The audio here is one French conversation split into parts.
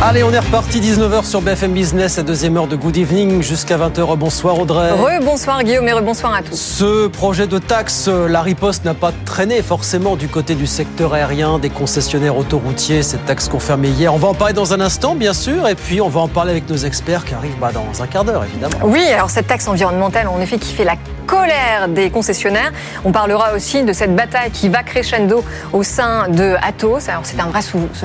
Allez, on est reparti 19h sur BFM Business, la deuxième heure de Good Evening jusqu'à 20h. Bonsoir Audrey. Rebonsoir Guillaume et rebonsoir à tous. Ce projet de taxe, la riposte n'a pas traîné forcément du côté du secteur aérien, des concessionnaires autoroutiers, cette taxe confirmée hier. On va en parler dans un instant, bien sûr, et puis on va en parler avec nos experts qui arrivent bah, dans un quart d'heure, évidemment. Oui, alors cette taxe environnementale, en effet, qui fait la colère des concessionnaires. On parlera aussi de cette bataille qui va crescendo au sein de Atos. Alors c'est un vrai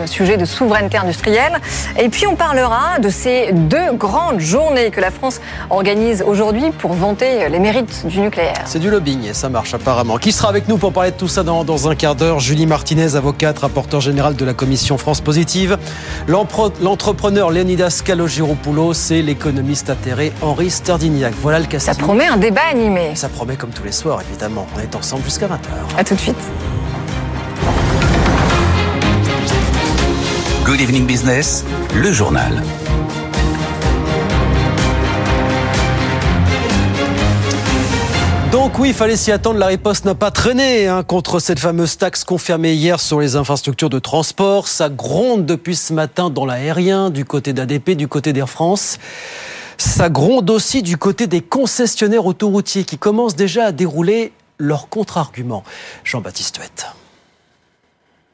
sujet de souveraineté industrielle. Et puis on parlera de ces deux grandes journées que la France organise aujourd'hui pour vanter les mérites du nucléaire. C'est du lobbying et ça marche apparemment. Qui sera avec nous pour parler de tout ça dans, dans un quart d'heure? Julie Martinez, avocate, rapporteur général de la commission France Positive. L'entrepreneur Leonidas Kalogiropoulos et l'économiste atterré Henri Sterdignac. Voilà le casting. Ça promet un débat animé. Ça promet comme tous les soirs, évidemment. On est ensemble jusqu'à 20h. A tout de suite. Good evening business, le journal. Donc oui, il fallait s'y attendre, la riposte n'a pas traîné hein, contre cette fameuse taxe confirmée hier sur les infrastructures de transport. Ça gronde depuis ce matin dans l'aérien, du côté d'ADP, du côté d'Air France. Ça gronde aussi du côté des concessionnaires autoroutiers qui commencent déjà à dérouler leurs contre-arguments. Jean-Baptiste Huette.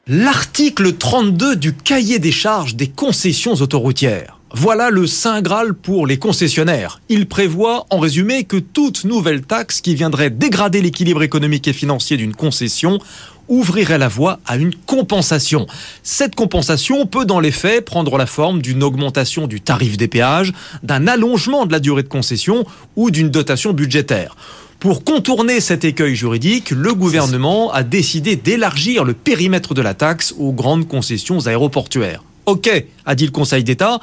L'article 32 du cahier des charges des concessions autoroutières. Voilà le Saint Graal pour les concessionnaires. Il prévoit, en résumé, que toute nouvelle taxe qui viendrait dégrader l'équilibre économique et financier d'une concession ouvrirait la voie à une compensation. Cette compensation peut dans les faits prendre la forme d'une augmentation du tarif des péages, d'un allongement de la durée de concession ou d'une dotation budgétaire. Pour contourner cet écueil juridique, le gouvernement a décidé d'élargir le périmètre de la taxe aux grandes concessions aéroportuaires. Ok, a dit le Conseil d'État,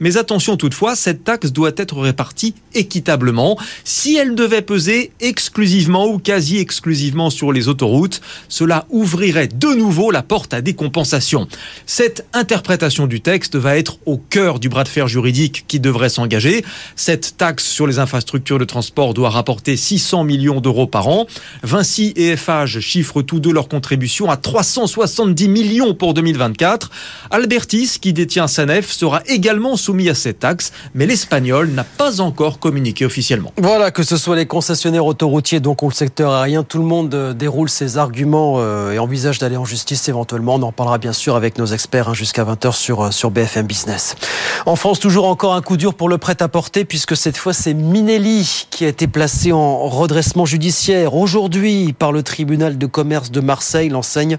mais attention toutefois, cette taxe doit être répartie équitablement. Si elle devait peser exclusivement ou quasi exclusivement sur les autoroutes, cela ouvrirait de nouveau la porte à des compensations. Cette interprétation du texte va être au cœur du bras de fer juridique qui devrait s'engager. Cette taxe sur les infrastructures de transport doit rapporter 600 millions d'euros par an. Vinci et FH chiffrent tous deux leur contribution à 370 millions pour 2024. Albertis, qui détient Sanef, sera également soumis à cette taxe, mais l'Espagnol n'a pas encore communiqué officiellement. Voilà, que ce soit les concessionnaires autoroutiers, donc ou le secteur aérien, tout le monde euh, déroule ses arguments euh, et envisage d'aller en justice éventuellement. On en parlera bien sûr avec nos experts hein, jusqu'à 20h sur, euh, sur BFM Business. En France, toujours encore un coup dur pour le prêt-à-porter, puisque cette fois c'est Minelli qui a été placé en redressement judiciaire aujourd'hui par le tribunal de commerce de Marseille, l'enseigne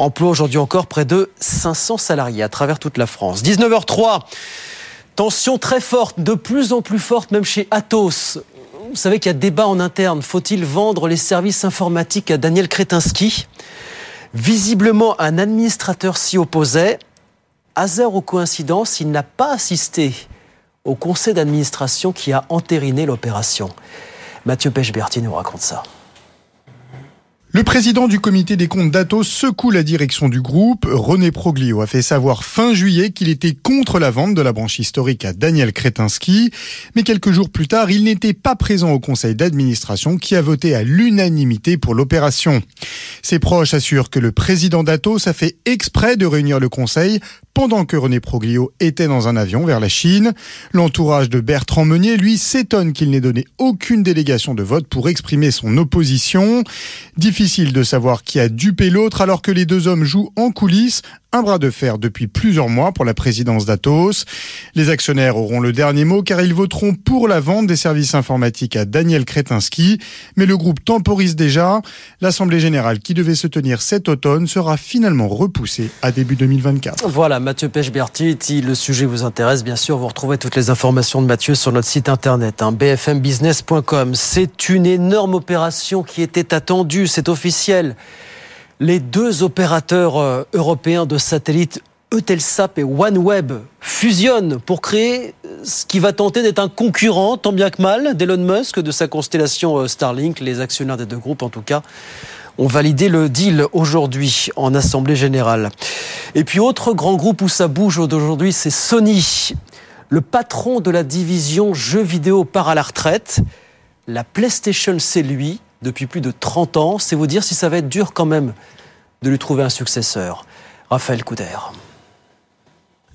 emploie aujourd'hui encore près de 500 salariés à travers toute la France. 19h03, tension très forte, de plus en plus forte même chez Atos. Vous savez qu'il y a débat en interne. Faut-il vendre les services informatiques à Daniel Kretinsky? Visiblement, un administrateur s'y opposait. Hasard ou coïncidence, il n'a pas assisté au conseil d'administration qui a entériné l'opération. Mathieu Pechberti nous raconte ça. Le président du comité des comptes d'Atos secoue la direction du groupe. René Proglio a fait savoir fin juillet qu'il était contre la vente de la branche historique à Daniel Kretinsky. Mais quelques jours plus tard, il n'était pas présent au conseil d'administration qui a voté à l'unanimité pour l'opération. Ses proches assurent que le président d'Atos a fait exprès de réunir le conseil pendant que René Proglio était dans un avion vers la Chine. L'entourage de Bertrand Meunier, lui, s'étonne qu'il n'ait donné aucune délégation de vote pour exprimer son opposition. Difficile de savoir qui a dupé l'autre alors que les deux hommes jouent en coulisses un bras de fer depuis plusieurs mois pour la présidence d'Atos. Les actionnaires auront le dernier mot car ils voteront pour la vente des services informatiques à Daniel Kretinsky. Mais le groupe temporise déjà. L'Assemblée générale qui devait se tenir cet automne sera finalement repoussée à début 2024. Voilà, Mathieu Pechberti, si le sujet vous intéresse, bien sûr, vous retrouvez toutes les informations de Mathieu sur notre site internet, hein, bfmbusiness.com. C'est une énorme opération qui était attendue, c'est officiel les deux opérateurs euh, européens de satellites Eutelsat et OneWeb fusionnent pour créer ce qui va tenter d'être un concurrent, tant bien que mal, d'Elon Musk, de sa constellation euh, Starlink, les actionnaires des deux groupes en tout cas ont validé le deal aujourd'hui en Assemblée générale. Et puis autre grand groupe où ça bouge aujourd'hui, c'est Sony. Le patron de la division jeux vidéo part à la retraite. La PlayStation, c'est lui, depuis plus de 30 ans. C'est vous dire si ça va être dur quand même de lui trouver un successeur. Raphaël Couder.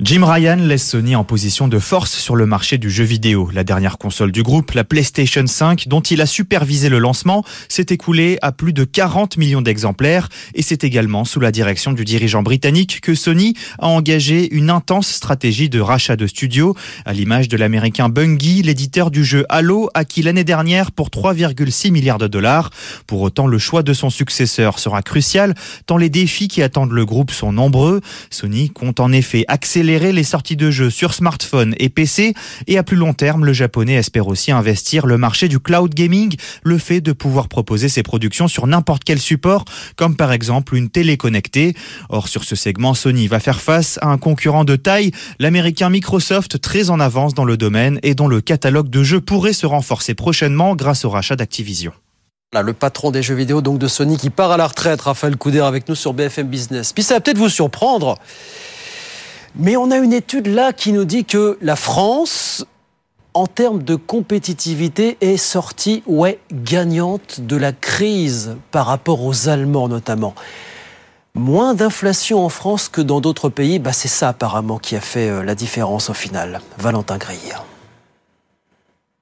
Jim Ryan laisse Sony en position de force sur le marché du jeu vidéo. La dernière console du groupe, la PlayStation 5, dont il a supervisé le lancement, s'est écoulée à plus de 40 millions d'exemplaires et c'est également sous la direction du dirigeant britannique que Sony a engagé une intense stratégie de rachat de studios, à l'image de l'américain Bungie, l'éditeur du jeu Halo, acquis l'année dernière pour 3,6 milliards de dollars. Pour autant, le choix de son successeur sera crucial, tant les défis qui attendent le groupe sont nombreux. Sony compte en effet accélérer les sorties de jeux sur smartphone et PC et à plus long terme, le japonais espère aussi investir le marché du cloud gaming, le fait de pouvoir proposer ses productions sur n'importe quel support, comme par exemple une télé connectée. Or, sur ce segment, Sony va faire face à un concurrent de taille, l'américain Microsoft, très en avance dans le domaine et dont le catalogue de jeux pourrait se renforcer prochainement grâce au rachat d'Activision. le patron des jeux vidéo donc de Sony qui part à la retraite, Raphaël Couder avec nous sur BFM Business. Puis ça va peut-être vous surprendre. Mais on a une étude là qui nous dit que la France, en termes de compétitivité, est sortie ouais, gagnante de la crise par rapport aux Allemands notamment. Moins d'inflation en France que dans d'autres pays, bah c'est ça apparemment qui a fait euh, la différence au final. Valentin Grille.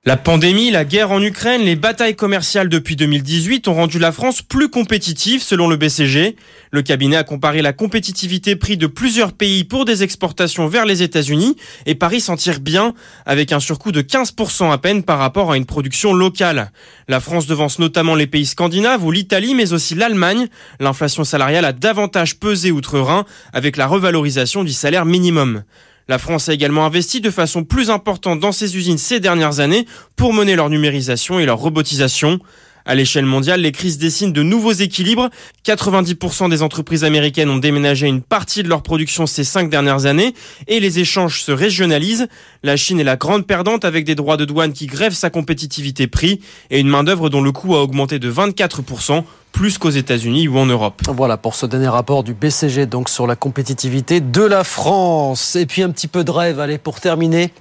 La pandémie, la guerre en Ukraine, les batailles commerciales depuis 2018 ont rendu la France plus compétitive selon le BCG. Le cabinet a comparé la compétitivité prix de plusieurs pays pour des exportations vers les États-Unis et Paris s'en tire bien avec un surcoût de 15% à peine par rapport à une production locale. La France devance notamment les pays scandinaves ou l'Italie mais aussi l'Allemagne. L'inflation salariale a davantage pesé outre-Rhin avec la revalorisation du salaire minimum. La France a également investi de façon plus importante dans ses usines ces dernières années pour mener leur numérisation et leur robotisation. À l'échelle mondiale, les crises dessinent de nouveaux équilibres. 90% des entreprises américaines ont déménagé une partie de leur production ces cinq dernières années et les échanges se régionalisent. La Chine est la grande perdante avec des droits de douane qui grèvent sa compétitivité prix et une main-d'œuvre dont le coût a augmenté de 24% plus qu'aux États-Unis ou en Europe. Voilà pour ce dernier rapport du BCG donc sur la compétitivité de la France. Et puis un petit peu de rêve, allez, pour terminer.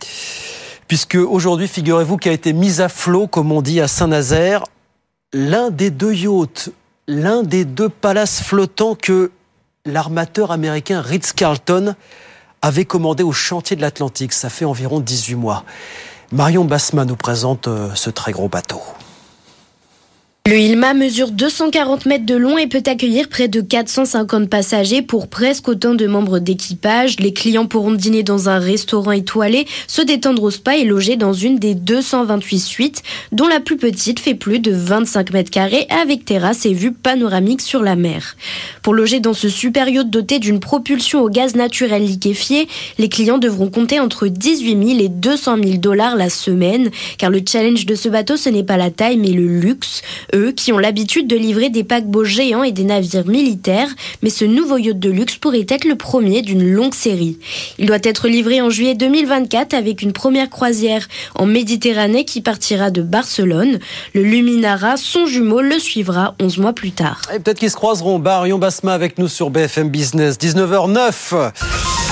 Puisque aujourd'hui, figurez-vous, qui a été mis à flot, comme on dit à Saint-Nazaire, l'un des deux yachts, l'un des deux palaces flottants que l'armateur américain Ritz-Carlton avait commandé au chantier de l'Atlantique. Ça fait environ 18 mois. Marion Bassma nous présente euh, ce très gros bateau. Le Ilma mesure 240 mètres de long et peut accueillir près de 450 passagers pour presque autant de membres d'équipage. Les clients pourront dîner dans un restaurant étoilé, se détendre au spa et loger dans une des 228 suites, dont la plus petite fait plus de 25 mètres carrés avec terrasse et vue panoramique sur la mer. Pour loger dans ce super yacht doté d'une propulsion au gaz naturel liquéfié, les clients devront compter entre 18 000 et 200 000 dollars la semaine, car le challenge de ce bateau, ce n'est pas la taille, mais le luxe eux qui ont l'habitude de livrer des paquebots géants et des navires militaires, mais ce nouveau yacht de luxe pourrait être le premier d'une longue série. Il doit être livré en juillet 2024 avec une première croisière en Méditerranée qui partira de Barcelone. Le Luminara, son jumeau, le suivra 11 mois plus tard. Peut-être qu'ils se croiseront. Barion Basma avec nous sur BFM Business, 19h09.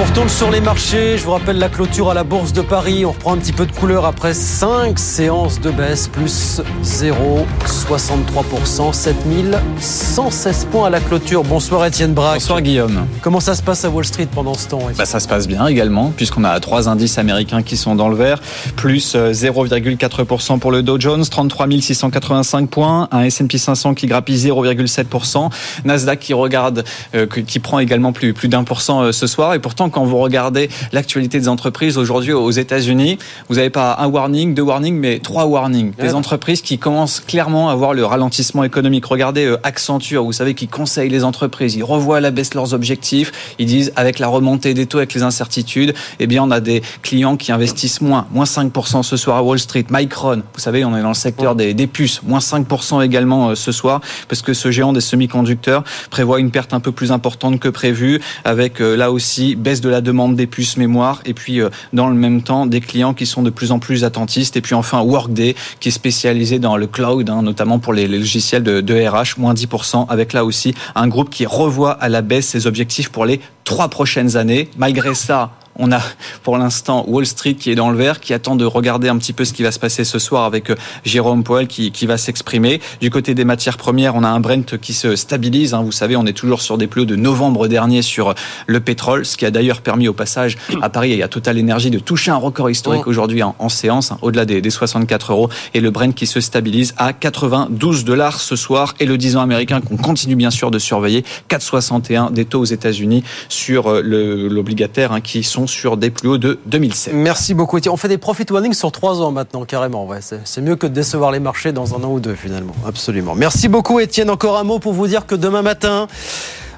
On retourne sur les marchés. Je vous rappelle la clôture à la Bourse de Paris. On reprend un petit peu de couleur après 5 séances de baisse, plus 0,63%, 7116 points à la clôture. Bonsoir Étienne Braque. Bonsoir Guillaume. Comment ça se passe à Wall Street pendant ce temps bah, Ça se passe bien également, puisqu'on a trois indices américains qui sont dans le vert, plus 0,4% pour le Dow Jones, 33 685 points, un S&P 500 qui grappille 0,7%, Nasdaq qui regarde, euh, qui prend également plus, plus d'un pour cent euh, ce soir, et pourtant quand vous regardez l'actualité des entreprises aujourd'hui aux États-Unis, vous n'avez pas un warning, deux warnings, mais trois warnings. Des entreprises qui commencent clairement à voir le ralentissement économique. Regardez euh, Accenture, vous savez, qui conseille les entreprises, ils revoient à la baisse leurs objectifs. Ils disent avec la remontée des taux, avec les incertitudes, eh bien on a des clients qui investissent moins, moins 5% ce soir à Wall Street. Micron, vous savez, on est dans le secteur des, des puces, moins 5% également euh, ce soir, parce que ce géant des semi-conducteurs prévoit une perte un peu plus importante que prévu, avec euh, là aussi de la demande des puces mémoire, et puis euh, dans le même temps des clients qui sont de plus en plus attentistes, et puis enfin Workday qui est spécialisé dans le cloud, hein, notamment pour les, les logiciels de, de RH, moins 10%, avec là aussi un groupe qui revoit à la baisse ses objectifs pour les trois prochaines années. Malgré ça, on a pour l'instant Wall Street qui est dans le vert, qui attend de regarder un petit peu ce qui va se passer ce soir avec euh, Jérôme Powell qui, qui va s'exprimer. Du côté des matières premières, on a un Brent qui se stabilise. Hein. Vous savez, on est toujours sur des plus hauts de novembre dernier sur le pétrole, ce qui a d'ailleurs permis au passage à Paris et à Total Energy de toucher un record historique Oh. aujourd'hui en, en séance, hein, au-delà des, des 64 euros. Et le Brent qui se stabilise à 92 dollars ce soir. Et le 10 ans américain qu'on continue bien sûr de surveiller, 4,61 des taux aux États-Unis sur euh, l'obligataire hein, qui sont sur des plus hauts de 2007. Merci beaucoup. On fait des profit warnings sur trois ans maintenant, carrément. Ouais, c'est c'est mieux que de décevoir les marchés dans un an ou deux, finalement. Absolument. Merci beaucoup, Étienne. Encore un mot pour vous dire que demain matin,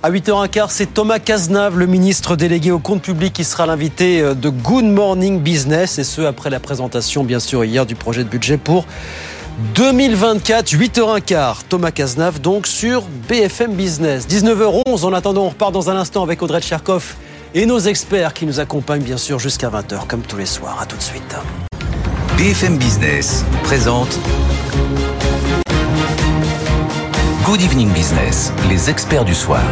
à 8h15, c'est Thomas Cazenave, le ministre délégué au compte public, qui sera l'invité euh, de Good Morning Business, et ce, après la présentation, bien sûr, hier du projet de budget pour 2024, 8h15. Thomas Cazenave, donc, sur BFM Business. 19h11. En attendant, on repart dans un instant avec Audrey Tcherkov et nos experts qui nous accompagnent, bien sûr, jusqu'à 20h, comme tous les soirs. À tout de suite. BFM Business présente Good Evening Business, les experts du soir.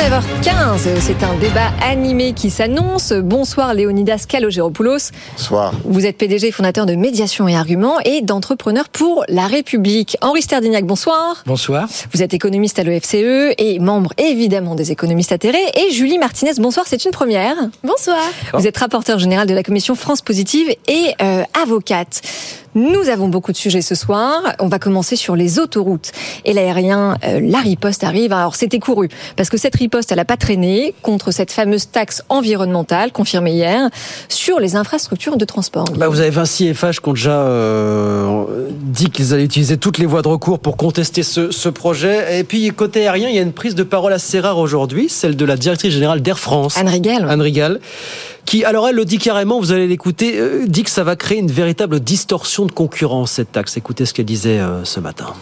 19h15, c'est un débat animé qui s'annonce. Bonsoir Léonidas Kalogéropoulos. Bonsoir. Vous êtes PDG et fondateur de Médiation et Arguments et d'Entrepreneurs pour la République. Henri Sterdignac, bonsoir. Bonsoir. Vous êtes économiste à l'OFCE et membre évidemment des économistes atterrés. Et Julie Martinez, bonsoir, c'est une première. Bonsoir. Vous êtes rapporteur général de la commission France Positive et euh, avocate. Nous avons beaucoup de sujets ce soir. On va commencer sur les autoroutes et l'aérien. Euh, la riposte arrive. Alors c'était couru parce que cette riposte, elle a pas traîné contre cette fameuse taxe environnementale confirmée hier sur les infrastructures de transport. Bah, vous avez Vinci et FH qui ont déjà euh, dit qu'ils allaient utiliser toutes les voies de recours pour contester ce, ce projet. Et puis, côté aérien, il y a une prise de parole assez rare aujourd'hui, celle de la directrice générale d'Air France. Anne Riegel. Anne Riegel, qui, alors elle le dit carrément, vous allez l'écouter, euh, dit que ça va créer une véritable distorsion de concurrence, cette taxe. Écoutez ce qu'elle disait euh, ce matin.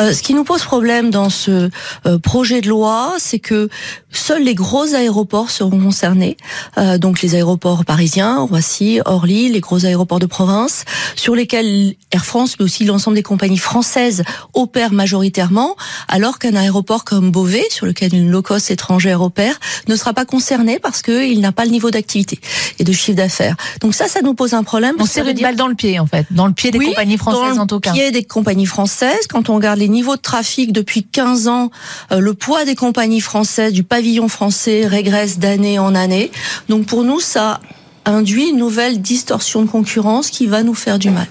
Euh, ce qui nous pose problème dans ce euh, projet de loi, c'est que seuls les gros aéroports seront concernés, Euh, donc les aéroports parisiens, Roissy, Orly, les gros aéroports de province, sur lesquels Air France, mais aussi l'ensemble des compagnies françaises opèrent majoritairement, alors qu'un aéroport comme Beauvais, sur lequel une low-cost étrangère opère, ne sera pas concerné parce qu'il n'a pas le niveau d'activité et de chiffre d'affaires. Donc ça, ça nous pose un problème. On tire une balle dans le pied, en fait, dans le pied des Oui, compagnies françaises dans en tout cas. le pied des compagnies françaises. Quand on regarde les niveaux de trafic depuis 15 ans, euh, le poids des compagnies françaises, du pavillon français régresse d'année en année. Donc pour nous, ça induit une nouvelle distorsion de concurrence qui va nous faire du mal.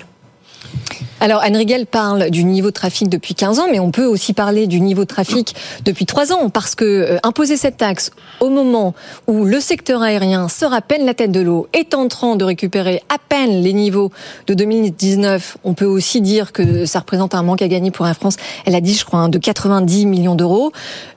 Alors Anne Riegel parle du niveau de trafic depuis 15 ans, mais on peut aussi parler du niveau de trafic depuis 3 ans, parce que euh, imposer cette taxe au moment où le secteur aérien sort à peine la tête de l'eau, est en train de récupérer à peine les niveaux de 2019, on peut aussi dire que ça représente un manque à gagner pour Air France. Elle a dit, je crois, hein, de 90 millions d'euros.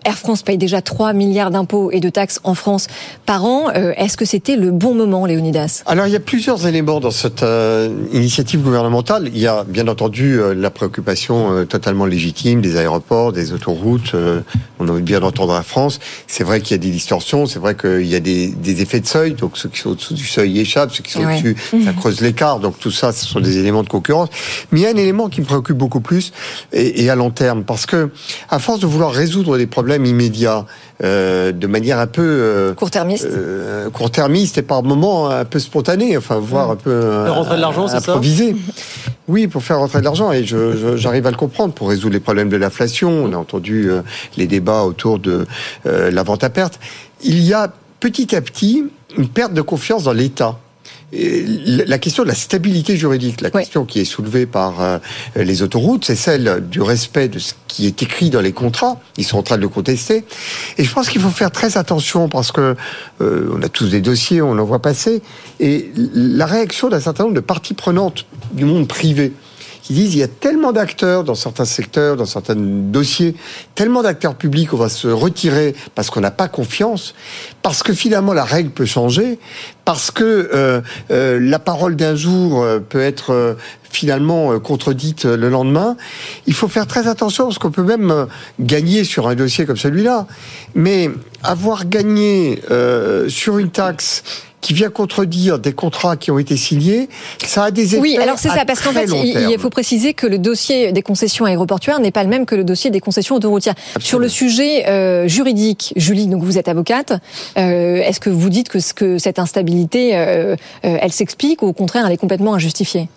Air France paye déjà 3 milliards d'impôts et de taxes en France par an. Euh, Est-ce que c'était le bon moment, Léonidas? Alors il y a plusieurs éléments dans cette euh, initiative gouvernementale. Il y a bien entendu euh, la préoccupation euh, totalement légitime des aéroports, des autoroutes. euh, on a bien d'entendre la France. C'est vrai qu'il y a des distorsions, c'est vrai qu'il y a des, des effets de seuil. Donc ceux qui sont au-dessous du seuil échappent, ceux qui sont Ouais. au-dessus, ça creuse l'écart. Donc tout ça, ce sont des éléments de concurrence. Mais il y a un élément qui me préoccupe beaucoup plus et, et à long terme, parce que à force de vouloir résoudre des problèmes immédiats euh, de manière un peu euh, court-termiste, euh, court-termiste et par moments un peu spontané, enfin voire un peu euh, Faire rentrer de l'argent, c'est ça improvisé. Oui, pour faire rentrer de l'argent et je- je- j'arrive à le comprendre pour résoudre les problèmes de l'inflation. On a entendu euh, les débats autour de euh, la vente à perte. Il y a petit à petit une perte de confiance dans l'État. La question de la stabilité juridique, la question qui est soulevée par euh, les autoroutes, c'est celle du respect de ce qui est écrit dans les contrats. Ils sont en train de le contester. Et je pense qu'il faut faire très attention parce que euh, on a tous des dossiers, on en voit passer. Et la réaction d'un certain nombre de parties prenantes du monde privé qui disent il y a tellement d'acteurs dans certains secteurs, dans certains dossiers, tellement d'acteurs publics, on va se retirer parce qu'on n'a pas confiance, parce que finalement la règle peut changer, parce que euh, euh, la parole d'un jour euh, peut être finalement contredite le lendemain. Il faut faire très attention parce qu'on peut même gagner sur un dossier comme celui-là. Mais avoir gagné sur une taxe qui vient contredire des contrats qui ont été signés, ça a des effets. Oui, alors c'est ça, parce qu'en fait, il, faut préciser que le dossier des concessions aéroportuaires n'est pas le même que le dossier des concessions autoroutières. Sur le sujet euh, juridique, Julie, donc vous êtes avocate, euh, est-ce que vous dites que, ce- que cette instabilité, euh, euh, elle s'explique ou au contraire, elle est complètement injustifiée?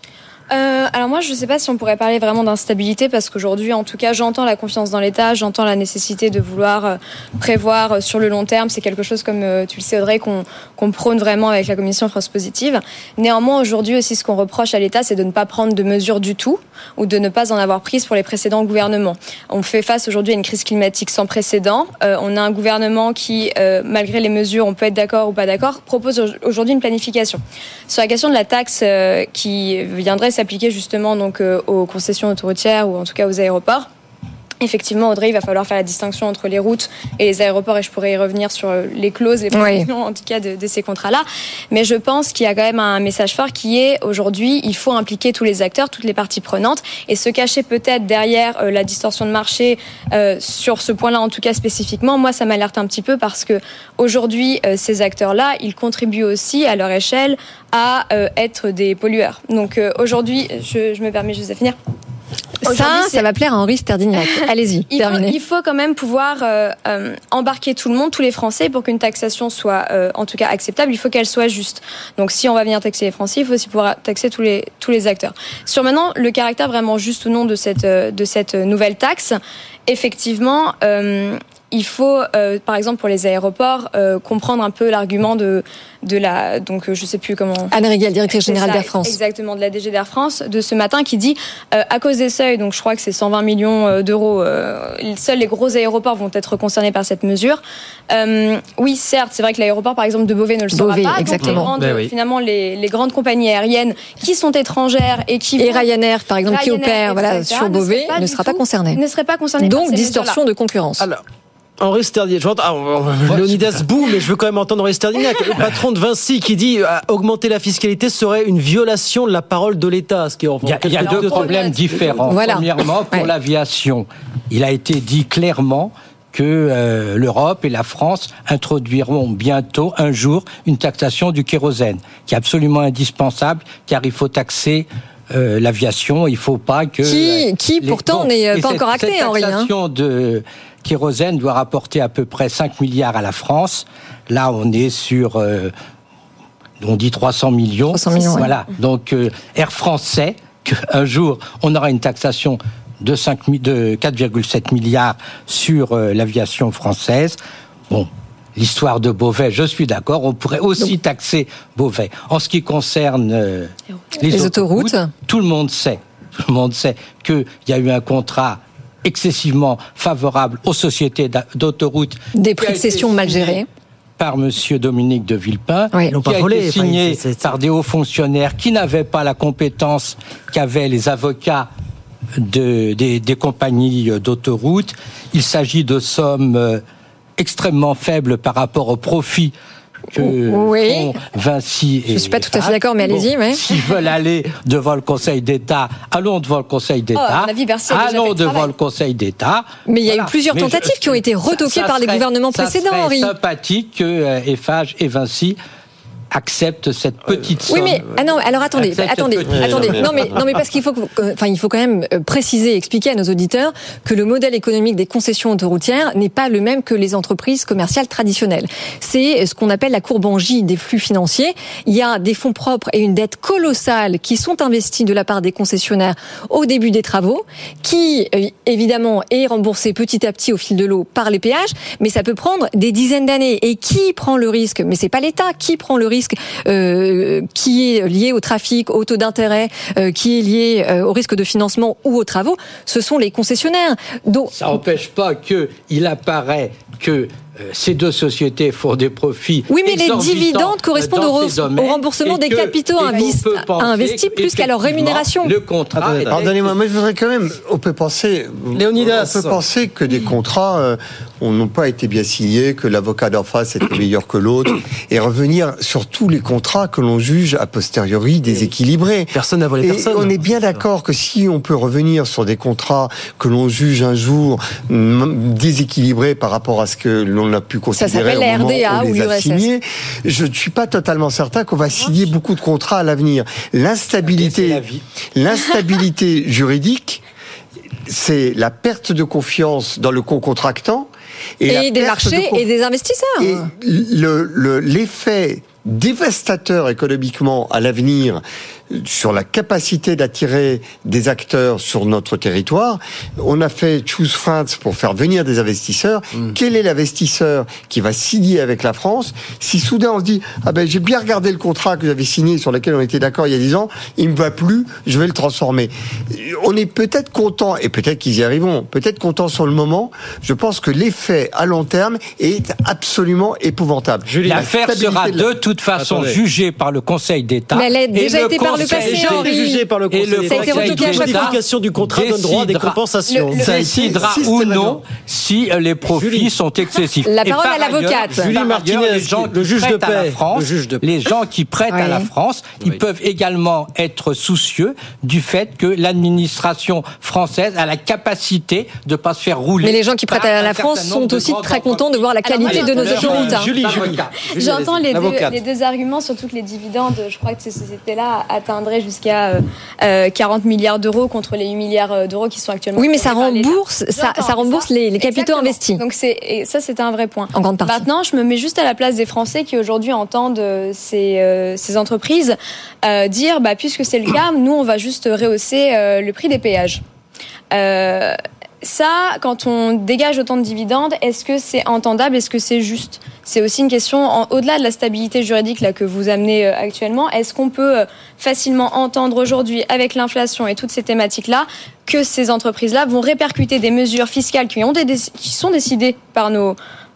Euh, alors moi, je ne sais pas si on pourrait parler vraiment d'instabilité parce qu'aujourd'hui, en tout cas, j'entends la confiance dans l'État, j'entends la nécessité de vouloir euh, prévoir euh, sur le long terme. C'est quelque chose, comme euh, tu le sais, Audrey, qu'on prône vraiment avec la Commission France Positive. Néanmoins, aujourd'hui aussi, ce qu'on reproche à l'État, c'est de ne pas prendre de mesures du tout ou de ne pas en avoir prises pour les précédents gouvernements. On fait face aujourd'hui à une crise climatique sans précédent. On a un gouvernement qui, malgré les mesures, on peut être d'accord ou pas d'accord, propose au- aujourd'hui une planification. Sur la question de la taxe qui viendrait s'appliquer justement donc euh, aux concessions autoroutières ou en tout cas aux aéroports. Effectivement, Audrey, il va falloir faire la distinction entre les routes et les aéroports, et je pourrais y revenir sur euh, les clauses, les prévisions, en tout cas, de, de ces contrats-là. Mais je pense qu'il y a quand même un message fort qui est aujourd'hui, il faut impliquer tous les acteurs, toutes les parties prenantes, et se cacher peut-être derrière euh, la distorsion de marché euh, sur ce point-là, en tout cas spécifiquement. Moi, ça m'alerte un petit peu parce que aujourd'hui, euh, ces acteurs-là, ils contribuent aussi à leur échelle à être des pollueurs. Donc aujourd'hui, je, je me permets juste de finir. Ça, ça va plaire à Henri Sterdignac. Allez-y, il il faut quand même pouvoir euh, euh, embarquer tout le monde, tous les Français, pour qu'une taxation soit euh, en tout cas acceptable. Il faut qu'elle soit juste. Donc si on va venir taxer les Français, il faut aussi pouvoir taxer tous les tous les acteurs. Sur maintenant le caractère vraiment juste ou non de cette de cette nouvelle taxe, effectivement. euh, il faut, euh, par exemple, pour les aéroports, euh, comprendre un peu l'argument de, de la, donc euh, je sais plus comment. Anne Rigal, directrice générale d'Air France. Exactement, de la DG d'Air France, de ce matin, qui dit, euh, à cause des seuils, donc je crois que c'est 120 millions euh, d'euros, euh, seuls les gros aéroports vont être concernés par cette mesure. Euh, oui, certes, c'est vrai que l'aéroport, par exemple, de Beauvais ne le sera Beauvais, pas. Donc, exactement. les grandes, Ben oui. Finalement, les, les grandes compagnies aériennes qui sont étrangères et qui Et vont- Ryanair, par exemple, qui opère voilà, sur ne Beauvais, pas ne sera pas concerné. Ne serait pas concerné par Donc, ces distorsion de concurrence. Alors, Henri Sterdignac, ah, on- Leonidas boue, mais je veux quand même entendre Henri Sterdignac, le patron de Vinci, qui dit euh, augmenter la fiscalité serait une violation de la parole de l'État. Ce qui est en Il y a, il y a deux problèmes différents. Voilà. Premièrement, pour Ouais. l'aviation, il a été dit clairement que euh, l'Europe et la France introduiront bientôt, un jour, une taxation du kérosène, qui est absolument indispensable, car il faut taxer euh, l'aviation. Il faut pas que Qui- qui, pourtant, n'est, pas encore acté, cette Henri, hein. de kérosène doit rapporter à peu près 5 milliards à la France. Là, on est sur euh, on dit 300 millions. 300 millions. Voilà. Donc euh, Air France sait qu'un jour, on aura une taxation de, 5 mi- de 4,7 milliards sur euh, l'aviation française. Bon, l'histoire de Beauvais, je suis d'accord, on pourrait aussi taxer Beauvais. En ce qui concerne euh, les, Les autoroutes. tout le monde sait, tout le monde sait qu'il y a eu un contrat excessivement favorable aux sociétés d'a- d'autoroutes. Des prix de cession mal gérés. par Monsieur Dominique de Villepin, Oui. Qui a volé, été enfin, signé par des hauts fonctionnaires qui n'avaient pas la compétence qu'avaient les avocats de, des, des compagnies euh, d'autoroutes. Il s'agit de sommes euh, extrêmement faibles par rapport au profit que Oui. font Vinci et Je suis pas tout à fait d'accord, mais allez-y, ouais. S'ils veulent aller devant le Conseil d'État, allons devant le Conseil à d'État. allons devant le Conseil d'État. Mais il y a eu plusieurs Mais je- tentatives qui ont été retoquées par les gouvernements précédents, Henri. sympathique que euh, Eiffage et Vinci acceptent cette petite somme. Oui, mais ah non, alors attendez, Accepte attendez, attendez. Non, mais non, mais parce qu'il faut, que- enfin, il faut quand même euh, préciser, expliquer à nos auditeurs que le modèle économique des concessions autoroutières n'est pas le même que les entreprises commerciales traditionnelles. C'est ce qu'on appelle la courbe en J des flux financiers. Il y a des fonds propres et une dette colossale qui sont investis de la part des concessionnaires au début des travaux, qui euh, évidemment est remboursé petit à petit au fil de l'eau par les péages, mais ça peut prendre des dizaines d'années. Et qui prend le risque? Mais c'est pas l'État qui prend le risque euh, qui est lié au trafic, au taux d'intérêt, euh, qui est lié euh, au risque de financement ou aux travaux. Ce sont les concessionnaires. Donc Ça n'empêche pas que il apparaît que ces deux sociétés font des profits. Oui, mais les dividendes correspondent au, domaines remboursement des que- capitaux investis plus qu'à leur rémunération. Le contrat. Pardonnez-moi, mais je voudrais quand même. On peut penser. Léonidas. On peut penser que des contrats euh, n'ont pas été bien signés, que l'avocat d'en face était meilleur que l'autre, et revenir sur tous les contrats que l'on juge a posteriori déséquilibrés. Personne n'a volé Et personne. on est bien d'accord que si on peut revenir sur des contrats que l'on juge un jour mm, déséquilibrés par rapport à ce que l'on a pu considérer s'appelle au moment où RDA on ou les a signés, je ne suis pas totalement certain qu'on va signer beaucoup de contrats à l'avenir. L'instabilité, l'instabilité juridique, c'est la perte de confiance dans le co-contractant et, la Et des de marchés et des investisseurs. et le- le- l'effet dévastateur économiquement à l'avenir sur la capacité d'attirer des acteurs sur notre territoire. On a fait Choose France pour faire venir des investisseurs. Quel est l'investisseur qui va signer avec la France si soudain on se dit ah ben j'ai bien regardé le contrat que j'avais signé sur lequel on était d'accord il y a 10 ans, il me va plus, je vais le transformer. On est peut-être content et peut-être qu'ils y arriveront, peut-être content sur le moment. Je pense que l'effet à long terme est absolument épouvantable. L'affaire La sera stabilité de toute façon Attendez. jugée par le Conseil d'État. Mais elle a Et déjà le été par le Conseil passé, d'État- Henri. jugée par le et Conseil Ça a été Conseil d'État. Modification du contrat donne droit à des compensations. le- le- été décidera ou non si euh, les profits Julie. sont excessifs. La Et parole par à l'avocate. Julie par Martinez, les gens le qui juge de prêtent à la paix, France, le juge de paix. les gens qui prêtent à la France, ils peuvent également être soucieux du fait que l'administration française a la capacité de pas se faire rouler. Mais les gens qui prêtent à la France sont aussi très contents de voir la qualité de nos autoroutes. hein. Julie, Julie. J'entends les deux, deux arguments sur toutes les dividendes. Je crois que ces sociétés-là atteindraient jusqu'à euh, euh, 40 milliards d'euros contre les 8 milliards euh, d'euros qui sont actuellement. Oui, mais ça rembourse, ça, rembourse ça. les, les capitaux Exactement. investis. Donc c'est ça c'est un vrai point. En grande partie. Maintenant, je me mets juste à la place des Français qui aujourd'hui entendent euh, ces, euh, ces entreprises euh, dire bah puisque c'est le cas, nous on va juste rehausser euh, le prix des péages. Euh, ça, quand on dégage autant de dividendes, est-ce que c'est entendable? Est-ce que c'est juste? C'est aussi une question, au-delà de la stabilité juridique là, que vous amenez euh, actuellement, est-ce qu'on peut euh, facilement entendre aujourd'hui, avec l'inflation et toutes ces thématiques-là, que ces entreprises-là vont répercuter des mesures fiscales qui, ont des, qui sont décidées par nos,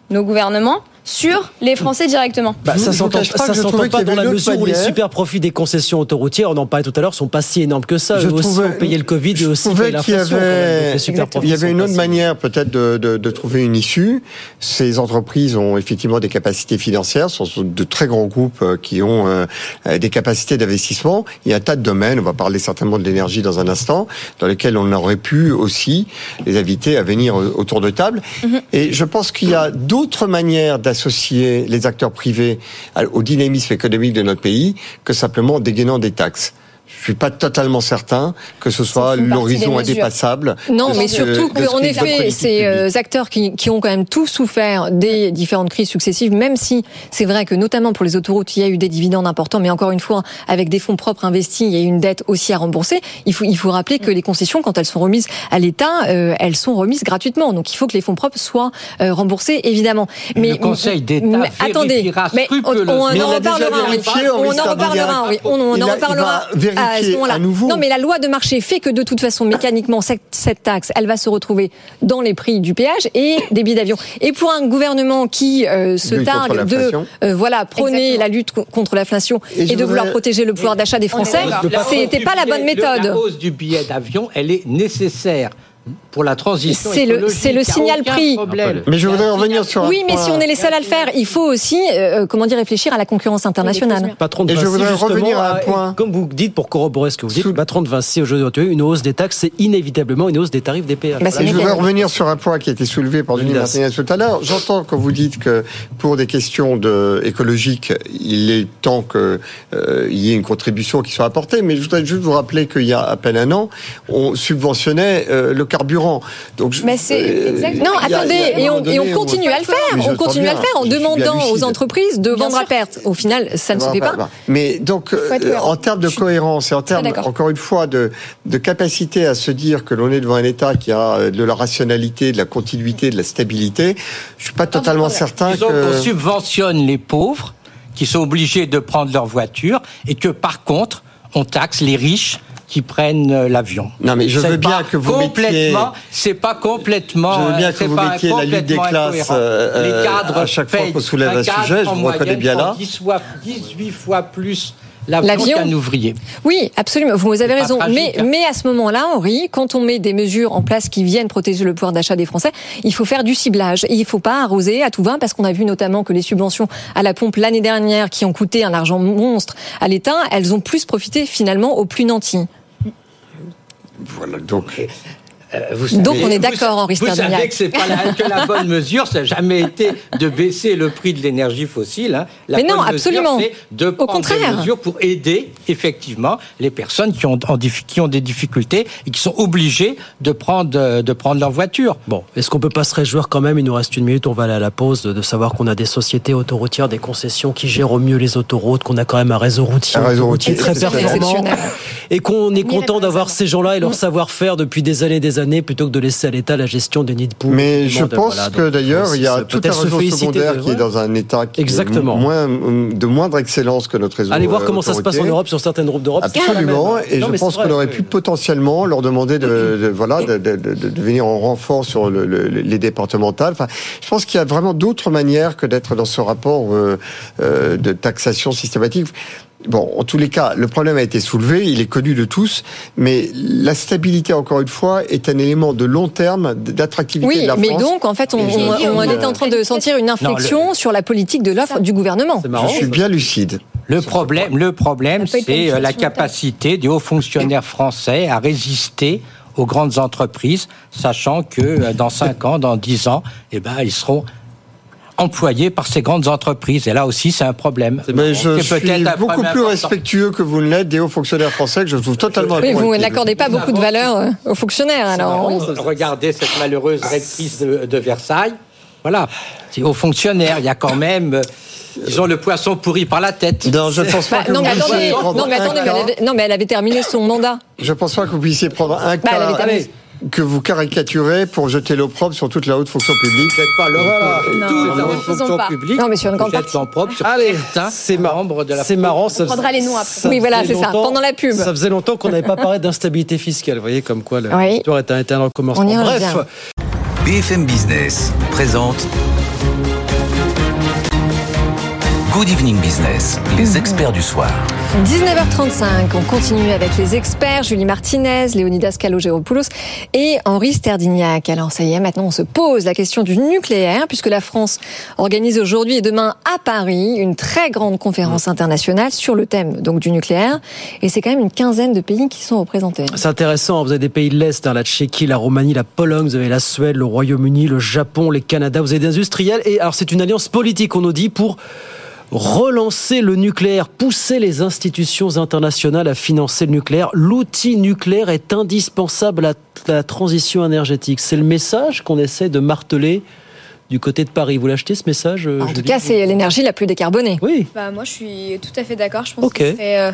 nos gouvernements? Sur les Français directement Bah, ça s'entend pas ça dans la mesure où les super profits des concessions autoroutières, on en parlait tout à l'heure, sont pas si énormes que ça. Je Eux aussi trouvais- ont payé le Covid et Je aussi payé qu'il y l'inflation. quand même. avait, Donc, les super il y avait une autre manière peut-être de, de- de trouver une issue. Ces entreprises ont effectivement des capacités financières, ce sont de très grands groupes euh, qui ont euh, des capacités d'investissement. Il y a un tas de domaines, on va parler certainement de l'énergie dans un instant, dans lesquels on aurait pu aussi les inviter à venir autour de table. Et je pense qu'il y a d'autres manières d'associer les acteurs privés au dynamisme économique de notre pays que simplement en dégainant des taxes. Je suis pas totalement certain que ce soit l'horizon indépassable. Non, mais surtout qu'en effet, ces euh, acteurs qui, qui ont quand même tous souffert des différentes crises successives, même si c'est vrai que notamment pour les autoroutes, il y a eu des dividendes importants, mais encore une fois, avec des fonds propres investis, il y a eu une dette aussi à rembourser. Il faut, il faut rappeler que les concessions, quand elles sont remises à l'État, euh, elles sont remises gratuitement. Donc il faut que les fonds propres soient euh, remboursés, évidemment. Le Conseil d'État mais attendez, mais on, on. Mais en reparlera. On en reparlera. oui. On, en reparlera à ce moment-là. Non, mais la loi de marché fait que de toute façon, mécaniquement, cette, cette taxe, elle va se retrouver dans les prix du péage et des billets d'avion. Et pour un gouvernement qui euh, se targue de euh, voilà prôner la lutte co- contre l'inflation Et de vouloir protéger le pouvoir d'achat des Français, c'était pas la bonne méthode. La hausse du billet d'avion, elle est nécessaire pour la transition C'est le, c'est le signal prix. problème. Mais je voudrais revenir sur un Oui, mais point. si on est les seuls à le faire, il faut aussi, euh, comment dire, réfléchir à la concurrence internationale. Patron de Et je Vinci, voudrais justement, revenir à un point. Comme vous dites, pour corroborer ce que vous dites, patron de Vinci aujourd'hui, une hausse des taxes, c'est inévitablement une hausse des tarifs des péages. Bah, c'est Et je voudrais revenir sur un point qui a été soulevé par Denis. Martinez tout à l'heure. J'entends quand vous dites que pour des questions de, écologiques, il est temps qu'il y ait une contribution qui soit apportée. Mais je voudrais juste vous rappeler qu'il y a à peine un an, on subventionnait euh, le carburant. Donc, Mais c'est euh. Non, attendez, et on, et on continue à le faire. On continue à le faire en demandant aux entreprises de vendre à perte. Au final, ça ne se fait pas. Mais donc, euh, en termes de cohérence et en termes, encore une fois, de, de capacité à se dire que l'on est devant un État qui a euh, de la rationalité, de la continuité, de la stabilité, je suis pas totalement certain Disons qu'on que. subventionne les pauvres qui sont obligés de prendre leur voiture et que par contre, on taxe les riches qui prennent euh, l'avion. Non, mais je veux bien que vous complètement, mettiez- c'est pas complètement. Je veux bien que c'est vous mettiez la lutte des classes, euh, Les cadres à chaque fois qu'on soulève un sujet, je vous reconnais bien là. prend 10 fois, 18 fois plus l'avion qu'un ouvrier. Oui, absolument. Vous avez raison. tragique, mais, hein. mais à ce moment-là, Henri, quand on met des mesures en place qui viennent protéger le pouvoir d'achat des Français, il faut faire du ciblage. Et il ne faut pas arroser à tout vin parce qu'on a vu notamment que les subventions à la pompe l'année dernière, qui ont coûté un argent monstre à l'État, elles ont plus profité finalement aux plus nantis. Voilà, donc. Euh, Donc, on est d'accord, Henri Vous savez que c'est pas la, que la bonne mesure, ça n'a jamais été de baisser le prix de l'énergie fossile. hein. La Mais non, absolument. mesure, c'est de prendre contraire. des mesures pour aider effectivement les personnes qui ont, en qui ont des difficultés et qui sont obligées de prendre, euh, de prendre leur voiture. Bon, est-ce qu'on peut pas se réjouir quand même? Il nous reste une minute, on va aller à la pause, de, de savoir qu'on a des sociétés autoroutières, des concessions qui gèrent au mieux les autoroutes, qu'on a quand même un réseau routier, Un réseau routier très performant, et qu'on est content d'avoir ces gens-là et leur savoir-faire depuis des années et des années, plutôt que de laisser à l'État la gestion des nids de poules. Mais je pense voilà, que d'ailleurs, il y a aussi tout un peut-être se réseau secondaire de- qui est dans un état qui Exactement. est moins, de moindre excellence que notre réseau. Allez voir euh, comment ça se passe en. Europe sur certaines routes d'Europe. la Absolument, et Non, je pense qu'on aurait pu potentiellement leur demander de, de- voilà de, de- de- de venir en renfort sur le- le- les départementales. Enfin, je pense qu'il y a vraiment d'autres manières que d'être dans ce rapport euh, euh, de taxation systématique. Bon, en tous les cas, le problème a été soulevé, il est connu de tous, mais la stabilité, encore une fois, est un élément de long terme d'attractivité Oui, de la mais France. donc, en fait, on, on- on est en train de sentir une inflexion sur la politique de l'offre du gouvernement. Je suis bien lucide. Le problème, le problème, c'est euh, la capacité des hauts fonctionnaires français à résister aux grandes entreprises, sachant que euh, dans 5 ans, dans 10 ans, eh ben, ils seront employés par ces grandes entreprises. Et là aussi, c'est un problème. Mais je C'est suis peut-être un beaucoup plus respectueux que vous ne l'êtes des hauts fonctionnaires français, que je trouve totalement Oui, vous n'accordez pas beaucoup de valeur euh, aux fonctionnaires, alors. Regardez cette malheureuse rectrice de, de Versailles. Voilà. C'est aux fonctionnaires. Il y a quand même, euh, ils ont le poisson pourri par la tête. Non, je pense pas Bah, que non, vous mais attendez, non, mais, attendez elle avait, non, mais elle avait terminé son mandat. Je pense pas que vous puissiez prendre un Bah, elle avait cas. Que vous caricaturez pour jeter l'opprobre sur toute la haute fonction publique. Peut-être pas l'homme Voilà. toute la haute fonction publique. Non, mais sur une grande partie. l'opprobre sur Allez, certains c'est marrant. membres de la C'est marrant. Ça, On prendra les noms après. Oui, voilà, faisait c'est ça, pendant la pub. Ça faisait longtemps qu'on n'avait pas parlé d'instabilité fiscale. Vous voyez comme quoi Oui. l'histoire est un éternel commencement. On y Bref. BFM Business présente Good Evening Business, les experts du soir. 19h35, on continue avec les experts, Julie Martinez, Léonidas Calogéropoulos et Henri Sterdignac. Alors ça y est, maintenant on se pose la question du nucléaire, puisque la France organise aujourd'hui et demain à Paris une très grande conférence internationale sur le thème donc du nucléaire. Et c'est quand même une quinzaine de pays qui sont représentés. C'est intéressant, vous avez des pays de l'Est, hein, la Tchéquie, la Roumanie, la Pologne, vous avez la Suède, le Royaume-Uni, le Japon, les Canada, vous avez des industriels. Et alors c'est une alliance politique, on nous dit, pour relancer le nucléaire, pousser les institutions internationales à financer le nucléaire. L'outil nucléaire est indispensable à la transition énergétique. C'est le message qu'on essaie de marteler du côté de Paris. Vous l'achetez ce message En tout cas, c'est l'énergie la plus décarbonée. Oui. Bah, moi, je suis tout à fait d'accord. Je pense euh,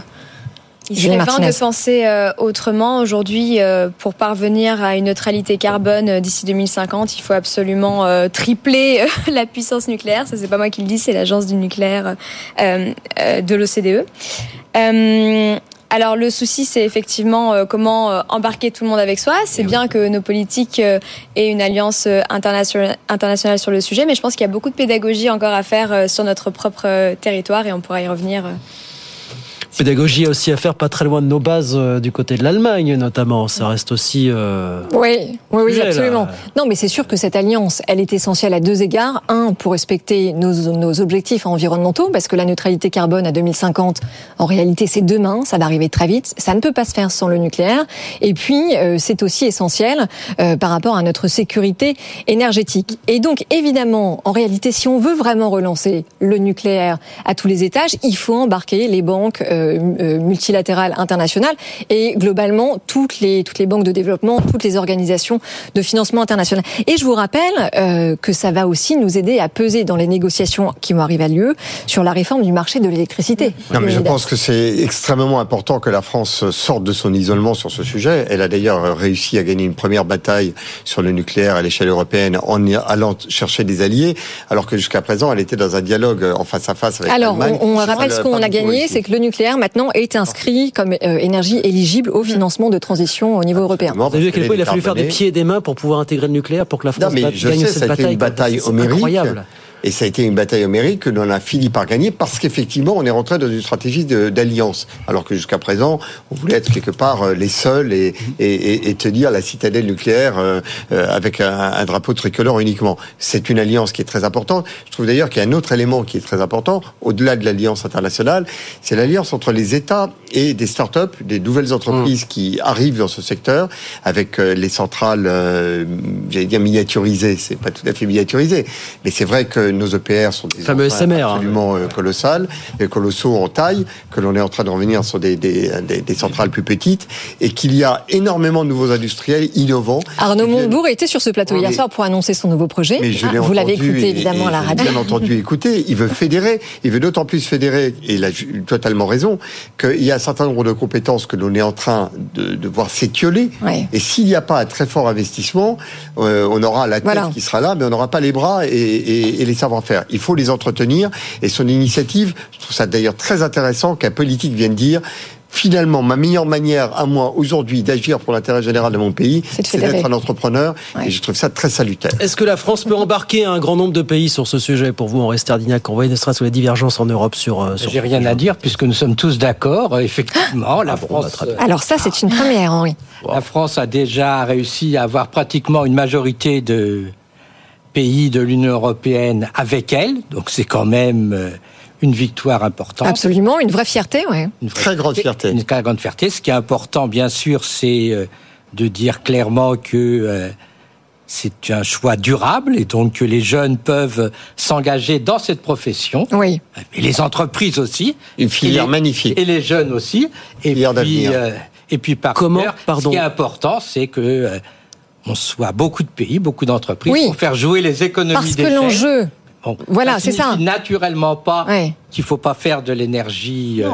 il Julie serait vain de penser euh, autrement. Aujourd'hui, euh, pour parvenir à une neutralité carbone euh, d'ici 2050, il faut absolument tripler la puissance nucléaire. Ça, c'est pas moi qui le dis, c'est l'agence du nucléaire de l'OCDE. Alors le souci, c'est effectivement comment embarquer tout le monde avec soi. C'est bien que nos politiques aient une alliance internationale, sur le sujet, mais je pense qu'il y a beaucoup de pédagogie encore à faire sur notre propre territoire et on pourra y revenir. Euh. Pédagogie aussi à faire pas très loin de nos bases euh, du côté de l'Allemagne notamment. Ça reste aussi... euh, Oui, oui, oui, là. absolument. Non, mais c'est sûr que cette alliance, elle est essentielle à deux égards. Un, pour respecter nos, nos objectifs environnementaux, parce que la neutralité carbone à 2050, en réalité, c'est demain, ça va arriver très vite. Ça ne peut pas se faire sans le nucléaire. Et puis, euh, c'est aussi essentiel euh, par rapport à notre sécurité énergétique. Et donc, évidemment, en réalité, si on veut vraiment relancer le nucléaire à tous les étages, il faut embarquer les banques euh, euh, multilatérales internationales et globalement toutes les toutes les banques de développement, toutes les organisations de financement international. Et je vous rappelle euh, que ça va aussi nous aider à peser dans les négociations qui vont arriver à lieu sur la réforme du marché de l'électricité. Non, mais je pense que c'est extrêmement important que la France sorte de son isolement sur ce sujet. Elle a d'ailleurs réussi à gagner une première bataille sur le nucléaire à l'échelle européenne en allant chercher des alliés, alors que jusqu'à présent, elle était dans un dialogue en face à face avec Alors, on, on Elle rappelle ce qu'on a gagné, c'est que le nucléaire nucléaire maintenant est inscrit comme euh, énergie éligible au financement de transition au niveau européen. Vous avez vu à quel point il a fallu faire des pieds et des mains pour pouvoir intégrer le nucléaire pour que la Non, France mais batte- je gagne sais, cette ça a été bataille. une bataille homérique. Incroyable. Et ça a été une bataille homérique que l'on a fini par gagner parce qu'effectivement, on est rentré dans une stratégie d'alliance. Alors que jusqu'à présent, on voulait être quelque part euh, les seuls et, et, et- et tenir la citadelle nucléaire euh, euh, avec un, un drapeau tricolore uniquement. C'est une alliance qui est très importante. Je trouve d'ailleurs qu'il y a un autre élément qui est très important, au-delà de l'alliance internationale, c'est l'alliance entre les États et des start-up, des nouvelles entreprises qui arrivent dans ce secteur, avec euh, les centrales, euh, j'allais dire miniaturisées, c'est pas tout à fait miniaturisé, mais c'est vrai que nos EPR sont des Fameux SMR, hein. absolument euh, colossales, et colossaux en taille, que l'on est en train de revenir sur des, des, des- des centrales plus petites, et qu'il y a énormément de nouveaux industriels innovants. Arnaud Montebourg était sur ce plateau hier soir pour annoncer son nouveau projet. mais je l'ai Ah, Vous l'avez écouté et- évidemment et à la radio. Bien entendu, écoutez, il veut fédérer, il veut d'autant plus fédérer, et il a totalement raison, qu'il y a certain nombre de compétences que l'on est en train de, de voir s'étioler. Ouais. Et s'il n'y a pas un très fort investissement, euh, on aura la tête Voilà. qui sera là, mais on n'aura pas les bras et, et- et les savoir-faire. Il faut les entretenir. Et son initiative, je trouve ça d'ailleurs très intéressant qu'un politique vienne dire. Finalement, ma meilleure manière à moi aujourd'hui d'agir pour l'intérêt général de mon pays, c'est d'être un entrepreneur. Et je trouve ça très salutaire. Est-ce que la France peut embarquer un grand nombre de pays sur ce sujet pour vous, Henri Sterdignac On voit ne serait-ce que les divergences en Europe sur. euh, sur J'ai rien à dire puisque nous sommes tous d'accord. euh, Effectivement, Ah la France. Alors ça, c'est une première, Henri. La France a déjà réussi à avoir pratiquement une majorité de pays de l'Union européenne avec elle, donc c'est quand même euh, une victoire importante. Absolument, une vraie fierté, ouais. Une vraie Très grande fierté. Une très grande fierté. Ce qui est important, bien sûr, c'est euh, de dire clairement que euh, c'est un choix durable et donc que les jeunes peuvent s'engager dans cette profession. Oui. Et les entreprises aussi. Une filière Et les- magnifique. Et les jeunes aussi. Et Filière puis, d'avenir. euh, et puis par Comment ailleurs, Pardon. ce qui est important, c'est que euh, on soit beaucoup de pays, beaucoup d'entreprises Oui. pour faire jouer les économies Parce que l'enjeu, Bon, Voilà, c'est ça. naturellement pas Ouais. qu'il faut pas faire de l'énergie euh,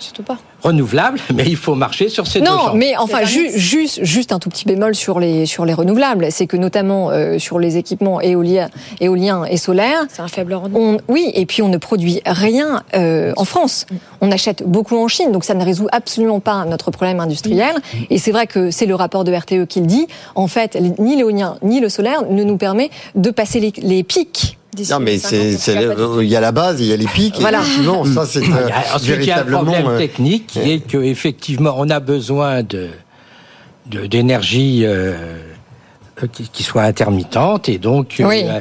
Surtout pas. renouvelable, mais il faut marcher sur ces deux Non, mais enfin, ju- juste, juste un tout petit bémol sur les, sur les renouvelables. C'est que notamment euh, sur les équipements éoliens, éoliens et solaires. C'est un faible rendement. Oui, et puis on ne produit rien euh, en France. On achète beaucoup en Chine, donc ça ne résout absolument pas notre problème industriel. Et c'est vrai que c'est le rapport de RTE qui le dit. En fait, ni l'éolien ni le solaire ne nous permet de passer les, les pics. Non, mais c'est, c'est- il y a la base, il y a les pics. Voilà. Ça, c'est Il y euh, Ensuite, il y a un véritablement. problème euh, technique qui est que effectivement, on a besoin de d'énergie euh, qui, qui soit intermittente et donc Oui. euh,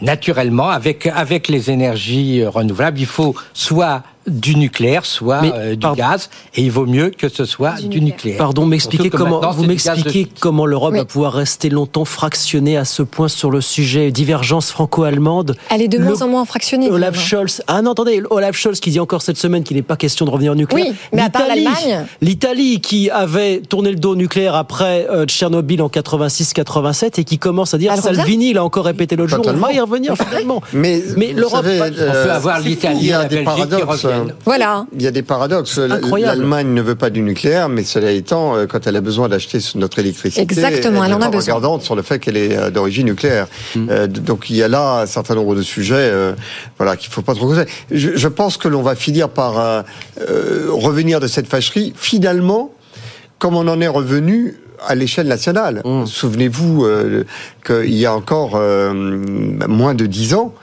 naturellement, avec avec les énergies renouvelables, il faut soit du nucléaire, soit Mais, euh, du pardon. gaz, et il vaut mieux que ce soit du, nucléaire. Pardon, comment vous m'expliquez comment l'Europe Oui. va pouvoir rester longtemps fractionnée à ce point sur le sujet divergence franco-allemande? Elle est de Le- moins en moins fractionnée. Olaf. Scholz. Ah non, attendez, Olaf Scholz qui dit encore cette semaine qu'il n'est pas question de revenir au nucléaire. Oui, mais à part L'Italie- l'Allemagne. L'Italie qui avait tourné le dos au nucléaire après euh, Tchernobyl en 86-87 et qui commence à dire revient Salvini l'a encore répété l'autre jour, on va y revenir finalement. Mais, l'Europe- savez, on euh, peut avoir l'Italie la des Belgique qui. Euh, Voilà. Il y a des paradoxes. Incroyable. L'Allemagne ne veut pas du nucléaire, mais cela étant, euh, quand elle a besoin d'acheter notre électricité, Exactement, elle en a pas besoin. regardante sur le fait qu'elle est euh, d'origine nucléaire. Mm. Euh, donc il y a là un certain nombre de sujets, euh, voilà, qu'il faut pas trop causer. Je, je pense que l'on va finir par revenir de cette fâcherie. Finalement, comme on en est revenu à l'échelle nationale. Mm. Souvenez-vous euh, qu'il y a encore euh, moins de dix ans,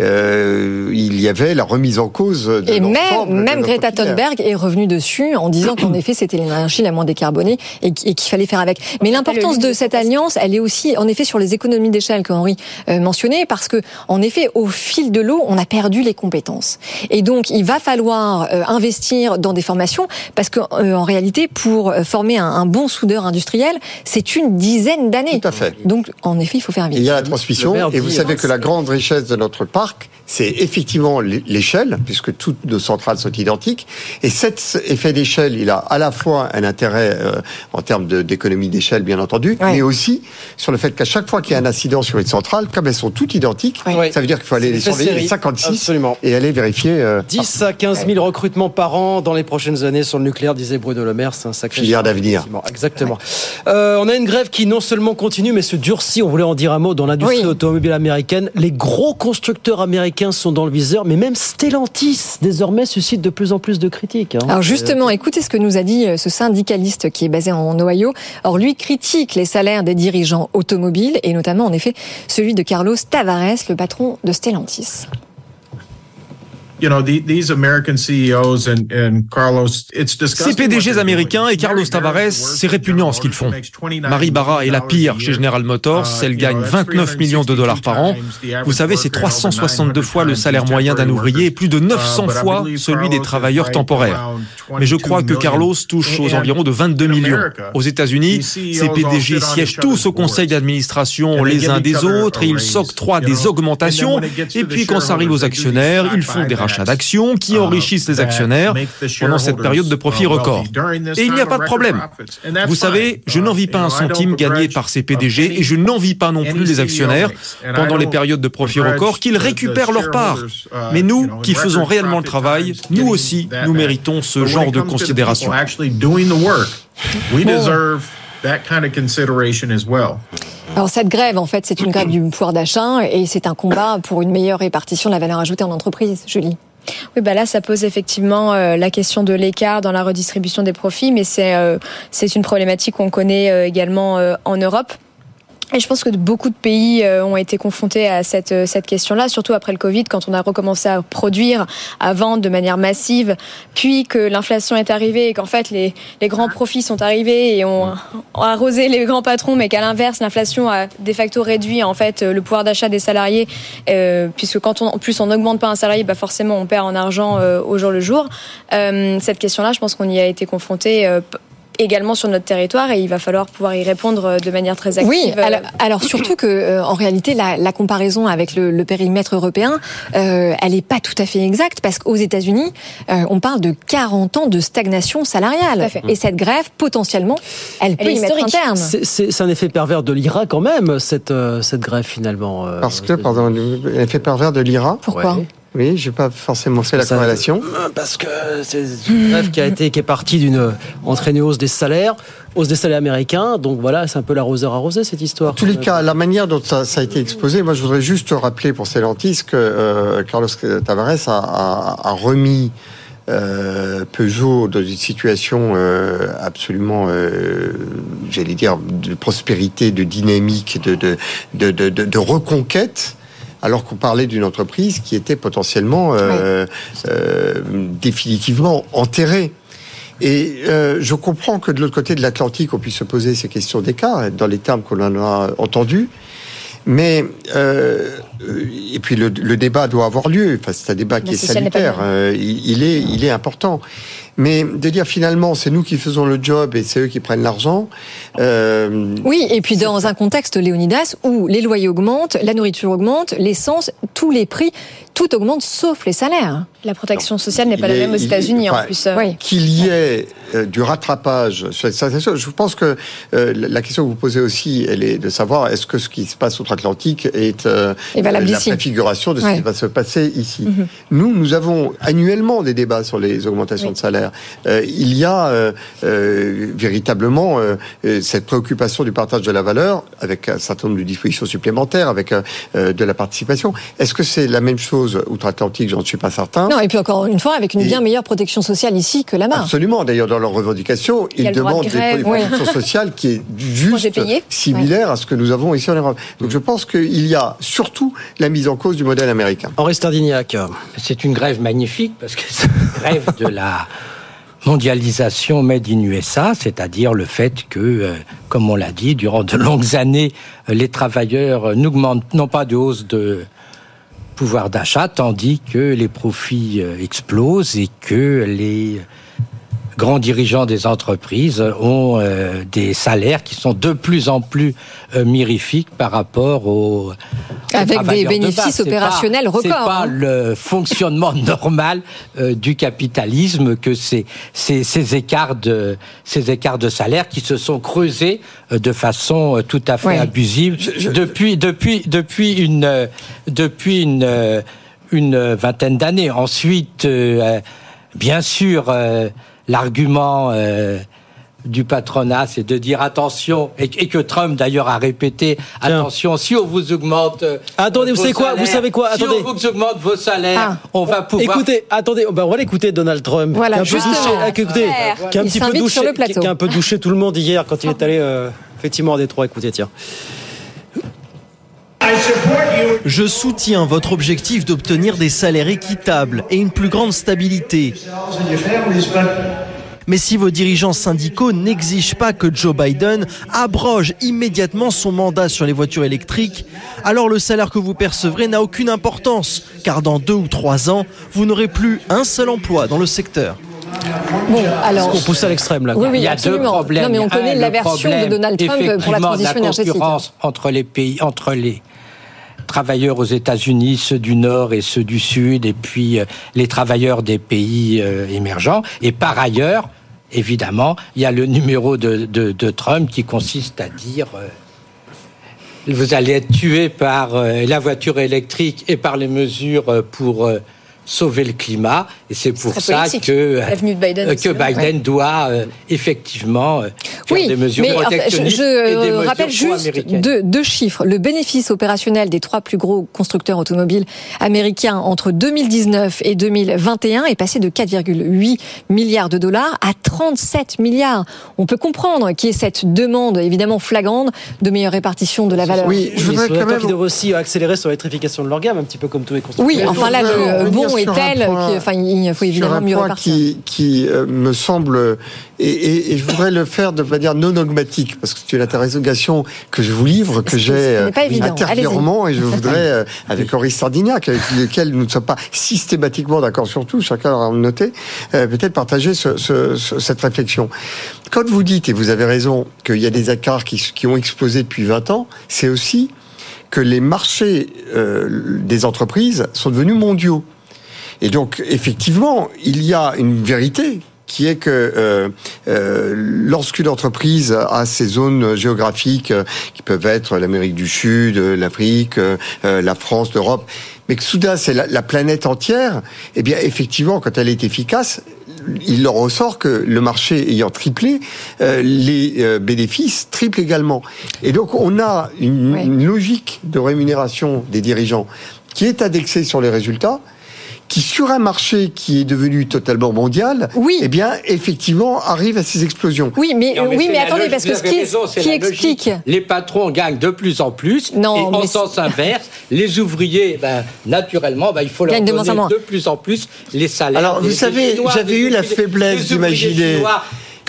euh, il y avait la remise en cause de Et même, de même Greta filière. Thunberg est revenue dessus en disant qu'en effet c'était l'énergie la moins décarbonée et qu- et qu'il fallait faire avec. Mais l'importance de cette alliance, elle est aussi en effet sur les économies d'échelle que Henri euh, mentionnait parce que en effet au fil de l'eau on a perdu les compétences et donc il va falloir euh, investir dans des formations parce que euh, en réalité pour former un, un bon soudeur industriel c'est une dizaine d'années. Tout à fait. Donc en effet il faut faire Et vite. il y a la transmission, et vous savez que la grande richesse de notre parc, c'est effectivement l'é- l'échelle, puisque toutes nos centrales sont identiques. Et cet effet d'échelle, il a à la fois un intérêt euh, en termes d'économie d'échelle, bien entendu, Ouais. mais aussi sur le fait qu'à chaque fois qu'il y a un incident sur une centrale, comme elles sont toutes identiques, Ouais. ça veut dire qu'il faut aller les surveiller série. les 56 Absolument. et aller vérifier. euh, 10 à 15 000 recrutements par an dans les prochaines années sur le nucléaire, disait Bruno Le Maire. C'est un sacré Filière d'avenir. Exactement. Euh, on a une grève qui non seulement continue, mais se durcit. On voulait en dire un mot dans l'industrie Oui. automobile américaine. Les gros constructeurs américains américains sont dans le viseur, mais même Stellantis désormais suscite de plus en plus de critiques. hein. Alors justement, écoutez ce que nous a dit euh, ce syndicaliste qui est basé en Ohio. Or, lui critique les salaires des dirigeants automobiles et notamment, en effet, celui de Carlos Tavares, le patron de Stellantis. You know, the, these American CEOs and, and Carlos, it's Ces PDG américains et Carlos Tavares, c'est répugnant ce qu'ils font. Marie Barra est la pire chez General Motors, elle gagne 29 millions de dollars par an. Vous savez, c'est 362 fois le salaire moyen d'un ouvrier et plus de 900 fois celui des travailleurs temporaires. Mais je crois que Carlos touche aux environs de 22 millions. Aux États-Unis, ces PDG siègent tous au conseil d'administration les uns des autres et ils s'octroient des augmentations. Et puis quand ça arrive aux actionnaires, ils font des rachats d'actions qui enrichissent les actionnaires pendant cette période de profit record. Et il n'y a pas de problème. Vous savez, je n'envie pas un centime gagné par ces PDG et je n'envie pas non plus les actionnaires pendant les périodes de profit record qu'ils récupèrent leur part. Mais nous, qui faisons réellement le travail, nous aussi, nous méritons ce genre de considération. Actually doing the work, we deserve that kind of consideration as well. Alors cette grève, en fait, c'est une grève du pouvoir d'achat et c'est un combat pour une meilleure répartition de la valeur ajoutée en entreprise, Julie. Oui, bah là, ça pose effectivement euh, la question de l'écart dans la redistribution des profits, mais c'est euh, c'est une problématique qu'on connaît euh, également euh, en Europe. Et je pense que beaucoup de pays euh, ont été confrontés à cette, euh, cette question-là, surtout après le Covid, quand on a recommencé à produire, à vendre de manière massive, puis que l'inflation est arrivée et qu'en fait les, les grands profits sont arrivés et ont, ont arrosé les grands patrons, mais qu'à l'inverse, l'inflation a de facto réduit en fait le pouvoir d'achat des salariés, euh, puisque quand on, en plus on n'augmente pas un salarié, bah forcément on perd en argent euh, au jour le jour. Euh, cette question-là, je pense qu'on y a été confronté. Euh, également sur notre territoire et il va falloir pouvoir y répondre euh, de manière très active. Oui, alors, alors surtout que euh, en réalité la, la comparaison avec le, le périmètre européen, euh, elle est pas tout à fait exacte parce qu'aux États-Unis, euh, on parle de 40 ans de stagnation salariale Tout à fait. et cette grève potentiellement, elle, peut est y mettre un historique. terme. C'est- C'est c'est un effet pervers de l'IRA quand même, cette, euh, cette grève finalement. euh, Parce que, pardon, l'effet pervers de l'IRA. Pourquoi? Ouais. Oui, j'ai pas forcément fait la Ça- corrélation. Euh, Parce que c'est une grève qui a été qui est partie d'une entraînée hausse des salaires, hausse des salaires américains. Donc voilà, c'est un peu l'arroseur arrosé cette histoire. En tous les cas, la manière dont ça, ça a été exposé, moi je voudrais juste rappeler pour Stellantis que euh, Carlos Tavares a, a- a remis euh, Peugeot dans une situation euh, absolument, euh, j'allais dire, de prospérité, de dynamique, de, de, de, de, de- de reconquête. Alors qu'on parlait d'une entreprise qui était potentiellement euh, euh, définitivement enterrée. Et euh, je comprends que de l'autre côté de l'Atlantique, on puisse se poser ces questions d'écart, dans les termes qu'on en a entendus. Mais euh, et puis le, le débat doit avoir lieu. Enfin, c'est un débat qui est salutaire. Euh, il, il est, il est important. Mais de dire finalement, c'est nous qui faisons le job et c'est eux qui prennent l'argent. Euh, Oui, et puis dans un contexte, Léonidas, où les loyers augmentent, la nourriture augmente, l'essence, tous les prix, tout augmente sauf les salaires. La protection sociale n'est pas la est- même aux États-Unis en plus. euh. Oui. qu'il y ait euh, du rattrapage sur cette situation. Je pense que euh, la question que vous posez aussi, elle est de savoir est-ce que ce qui se passe outre-Atlantique est euh, la ici. préfiguration de ce Ouais. qui va se passer ici. Mhm. Nous, nous avons annuellement des débats sur les augmentations Oui. de salaire. Euh, il y a euh, euh, véritablement cette préoccupation du partage de la valeur avec un certain nombre de dispositions supplémentaires, avec de la participation. Est-ce que c'est la même chose outre-Atlantique? J'en suis pas certain. Non, et puis encore une fois, avec une Et- bien meilleure protection sociale ici que là-bas. Absolument. D'ailleurs, dans leurs revendications, ils droit de demandent des grève, protections sociales qui est juste payé. similaire à ce que nous avons ici en Europe. Donc je pense qu'il y a surtout la mise en cause du modèle américain. Henri Stardignac. C'est une grève magnifique parce que c'est une grève de la mondialisation made in USA, c'est-à-dire le fait que, euh, comme on l'a dit, durant de longues années, les travailleurs n'augmentent non pas de hausse de pouvoir d'achat, tandis que les profits euh, explosent et que les grands dirigeants des entreprises ont euh, des salaires qui sont de plus en plus euh, mirifiques par rapport aux, aux Avec des de bénéfices. C'est pas- opérationnels C'est records, pas hein. le fonctionnement normal euh, du capitalisme que ces, ces, ces écarts de ces écarts de salaire qui se sont creusés euh, de façon euh, tout à fait Ouais. abusive depuis depuis depuis une euh, depuis une euh, une vingtaine d'années. Ensuite, euh, euh, bien sûr, euh, l'argument euh, du patronat, c'est de dire attention, et, et que Trump d'ailleurs a répété, attention, si on vous augmente. euh, Attendez, vous savez quoi Vous salaires, savez quoi Si Attendez. on vous augmente vos salaires, Ah. on va pouvoir. Écoutez, attendez, ben, on va l'écouter Donald Trump. Voilà, qui a un peu douché, ah, écoutez, qui a un petit peu douché, sur le qui- plateau. qui a un peu douché tout le monde hier quand il est allé euh, effectivement à Détroit. Écoutez, tiens. Je soutiens votre objectif d'obtenir des salaires équitables et une plus grande stabilité. Mais si vos dirigeants syndicaux n'exigent pas que Joe Biden abroge immédiatement son mandat sur les voitures électriques, alors le salaire que vous percevrez n'a aucune importance, car dans deux ou trois ans, vous n'aurez plus un seul emploi dans le secteur. Bon, alors. On pousse à l'extrême là. Oui, oui, il y a absolument. deux problèmes. Non, mais on connaît Un, la le version de Donald Trump pour la transition de la énergétique. concurrence entre les pays, entre les travailleurs aux États-Unis, ceux du Nord et ceux du Sud, et puis euh, les travailleurs des pays euh, émergents. Et par ailleurs, évidemment, il y a le numéro de, de- Trump qui consiste à dire. euh, vous allez être tué par la voiture électrique et par les mesures pour sauver le climat. Et c'est pour ça politique. que, de Biden euh, que hein. Biden Ouais. doit euh, effectivement euh, faire Oui, des mesures mais enfin, je, protectionnistes je, et des euh, mesures rappelle juste deux, deux chiffres. Le bénéfice opérationnel des trois plus gros constructeurs automobiles américains entre 2019 et 2021 est passé de 4,8 milliards de dollars à 37 milliards. On peut comprendre qu'il y ait cette demande évidemment flagrante de meilleure répartition de la valeur. Oui, je voudrais quand même. doivent aussi accélérer sur l'électrification de leur gamme, un petit peu comme tous les constructeurs. Oui, enfin là, le revenir bon est sur un tel point- qu'il faut évidemment mieux point répartir. qui, qui euh, me semble et, et- et je voudrais le faire de manière non dogmatique parce que c'est une interrogation que je vous livre que j'ai euh, intérieurement et je voudrais euh, avec Henri Sardignac avec lequel nous ne sommes pas systématiquement d'accord sur tout chacun aura noté euh, peut-être partager ce- ce- ce- cette réflexion. Quand vous dites et vous avez raison qu'il y a des écarts qui, qui ont explosé depuis 20 ans c'est aussi que les marchés euh, des entreprises sont devenus mondiaux et donc, effectivement, il y a une vérité qui est que euh, euh, lorsqu'une entreprise a ces zones géographiques euh, qui peuvent être l'Amérique du Sud, euh, l'Afrique, euh, la France, l'Europe, mais que soudain c'est la, la planète entière, eh bien effectivement, quand elle est efficace, il en ressort que le marché ayant triplé, euh, les bénéfices triplent également. Et donc on a une, une logique de rémunération des dirigeants qui est indexée sur les résultats qui sur un marché qui est devenu totalement mondial, oui. eh bien effectivement arrive à ces explosions. Oui, mais, Non, oui, mais attendez, parce que vous ce qui, raison, qui explique. logique. Les patrons gagnent de plus en plus. Non, et en sens inverse, les ouvriers, ben, naturellement, ben, il faut leur de donner de plus en plus les salaires. Alors, vous savez, j'avais eu la faiblesse d'imaginer.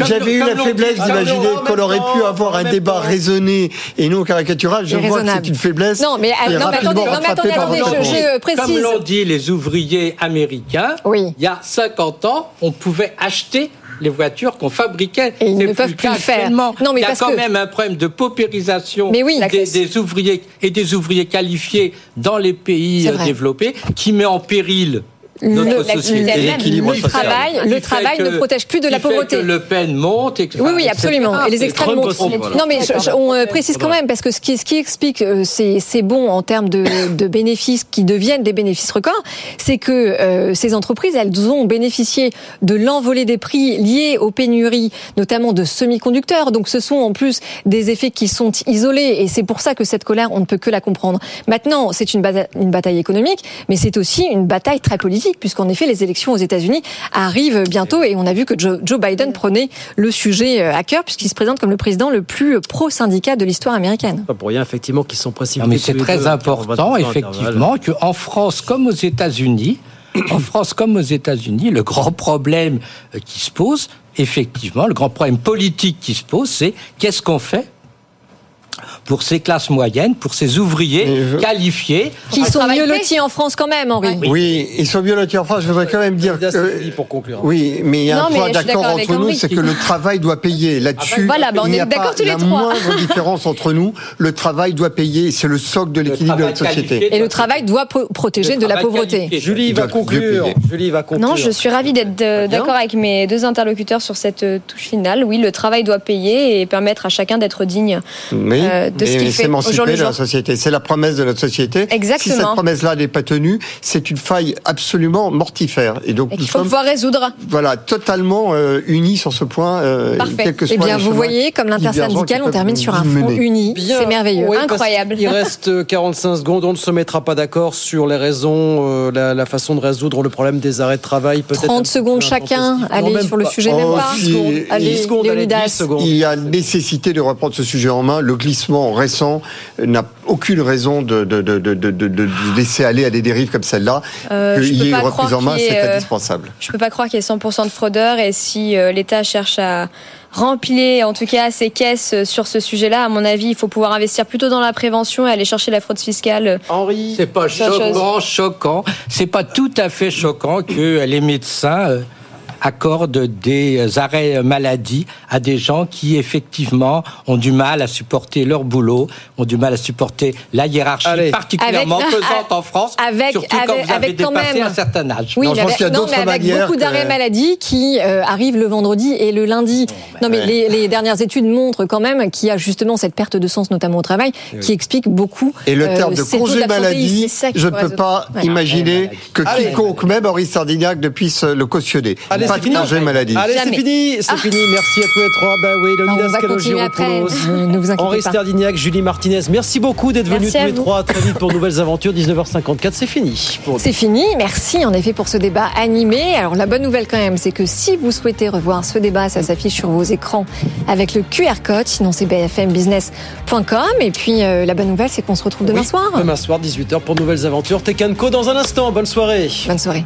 J'avais eu la faiblesse d'imaginer qu'on aurait pu avoir un débat temps. raisonné et non caricatural. Je vois que c'est une faiblesse. Non, mais, euh, non, mais rapidement attendez, non, mais rattrapée attendez, par attendez, votre je- précise. Comme l'ont dit les ouvriers américains, il y a 50 ans, on pouvait acheter les voitures qu'on fabriquait. Et ils ne peuvent plus le faire. Non, mais Il y a parce quand que- même un problème de paupérisation Mais oui, la des, ouvriers et des ouvriers qualifiés dans les pays euh, développés qui met en péril notre la- société. le- l'équilibre le social. travail, le travail que- ne protège plus de la pauvreté. que Le Pen monte. Et, Oui, oui, absolument. Et les extrêmes montent. aussi. Non, mais je- je- on euh, précise quand même, parce que ce qui, ce qui explique euh, ces, ces bons en termes de, de bénéfices qui deviennent des bénéfices records, c'est que euh, ces entreprises, elles ont bénéficié de l'envolée des prix liés aux pénuries, notamment de semi-conducteurs. Donc ce sont en plus des effets qui sont isolés, et c'est pour ça que cette colère, on ne peut que la comprendre. Maintenant, c'est une bataille économique, mais c'est aussi une bataille très politique, puisqu'en effet, les élections aux États-Unis arrivent bientôt, et on a vu que Joe, Joe Biden prenait le sujet euh, à cœur, puisqu'il se présente comme le président le plus pro-syndicat de l'histoire américaine. Pas pour rien, effectivement, qu'ils sont précipités. Non, mais c'est très deux, important, 40 effectivement, qu'en France comme aux États-Unis, en France comme aux États-Unis, le grand problème euh, qui se pose, effectivement, le grand problème politique qui se pose, c'est qu'est-ce qu'on fait pour ces classes moyennes, pour ces ouvriers qualifiés Qui sont mieux lotis en France quand même, Henri. Oui, ils sont mieux lotis en France. Je voudrais quand même dire que. pour conclure. Oui, mais il y a Non, un point d'accord entre nous, c'est que le travail doit payer. Là-dessus, Voilà, bah, on il n'y est a d'accord pas tous les la trois. moindre différence entre nous. Le travail doit payer. C'est le socle de l'équilibre de notre société. Et le travail doit pro- protéger de la pauvreté. Julie va conclure. Julie va conclure. Non, je suis ravie d'être euh, d'accord avec mes deux interlocuteurs sur cette euh, touche finale. Oui, le travail doit payer et permettre à chacun d'être digne euh, de ce et qu'il fait au jour s'émanciper le de la société. C'est la promesse de notre société. Exactement. Si cette promesse-là n'est pas tenue, c'est une faille absolument mortifère. Et donc, Et qu'il faut sommes pouvoir résoudre. voilà, totalement euh, unis sur ce point. euh, Parfait. quel que Eh soit bien, vous voyez, comme divergents l'intersyndical, qui on termine sur un front mener. uni. C'est merveilleux, Oui, incroyable. Il reste euh, 45 secondes. On ne se mettra pas d'accord sur les raisons, euh, la, la façon de résoudre le problème des arrêts de travail. peut-être un 30 petit secondes chacun. Allez même sur le pas. sujet, même Oh, pas. si, Allez, 10 secondes, allez, 10 Léonidas. secondes. Il y a nécessité de reprendre ce sujet en main. Le glissement récent n'a aucune raison de, de, de, de, de, de- de laisser aller à des dérives comme celle-là. Euh, Qu'il y ait une reprise en main, c'est euh, indispensable. Je peux pas croire qu'il y ait 100% de fraudeurs et si euh, l'État cherche à remplir en tout cas ses caisses euh, sur ce sujet-là, à mon avis, il faut pouvoir investir plutôt dans la prévention et aller chercher la fraude fiscale. Henri, C'est pas chose. choquant, choquant. C'est pas tout à fait choquant que les médecins accordent des arrêts maladie à des gens qui effectivement ont du mal à supporter leur boulot, ont du mal à supporter la hiérarchie Allez. particulièrement Avec- pesante en France, avec- surtout quand vous avez quand dépassé même- un certain âge. Oui, Non, mais je pense avec, qu'il y a non, d'autres mais avec manières beaucoup que- d'arrêts maladie qui euh, arrivent le vendredi et le lundi. non, mais ouais. les, les dernières études montrent quand même qu'il y a justement cette perte de sens, notamment au travail, qui explique beaucoup. Et le euh, terme de congé maladie, je ne peux pas Ouais. imaginer que Allez. quiconque, même Henri Sardignac, ne puisse le cautionner. Allez, c'est fini. maladie. Allez, c'est fini, c'est Ah. fini. Merci à tous les trois. Bah oui, on Leonidas va continuer après. Calogero-Poulos, Henri. Sterdignac, Julie Martinez. Merci beaucoup d'être venus Merci tous à les trois. À Très vite pour nouvelles aventures. 19h54, c'est fini. C'est fini. Merci en effet pour ce débat animé. Alors la bonne nouvelle quand même, c'est que si vous souhaitez revoir ce débat, ça s'affiche sur vos écrans avec le QR code. Sinon c'est bfmbusiness.com. Et puis euh, la bonne nouvelle, c'est qu'on se retrouve demain Oui, soir. Demain soir, 18h pour nouvelles aventures. Tekanko dans un instant. Bonne soirée. Bonne soirée.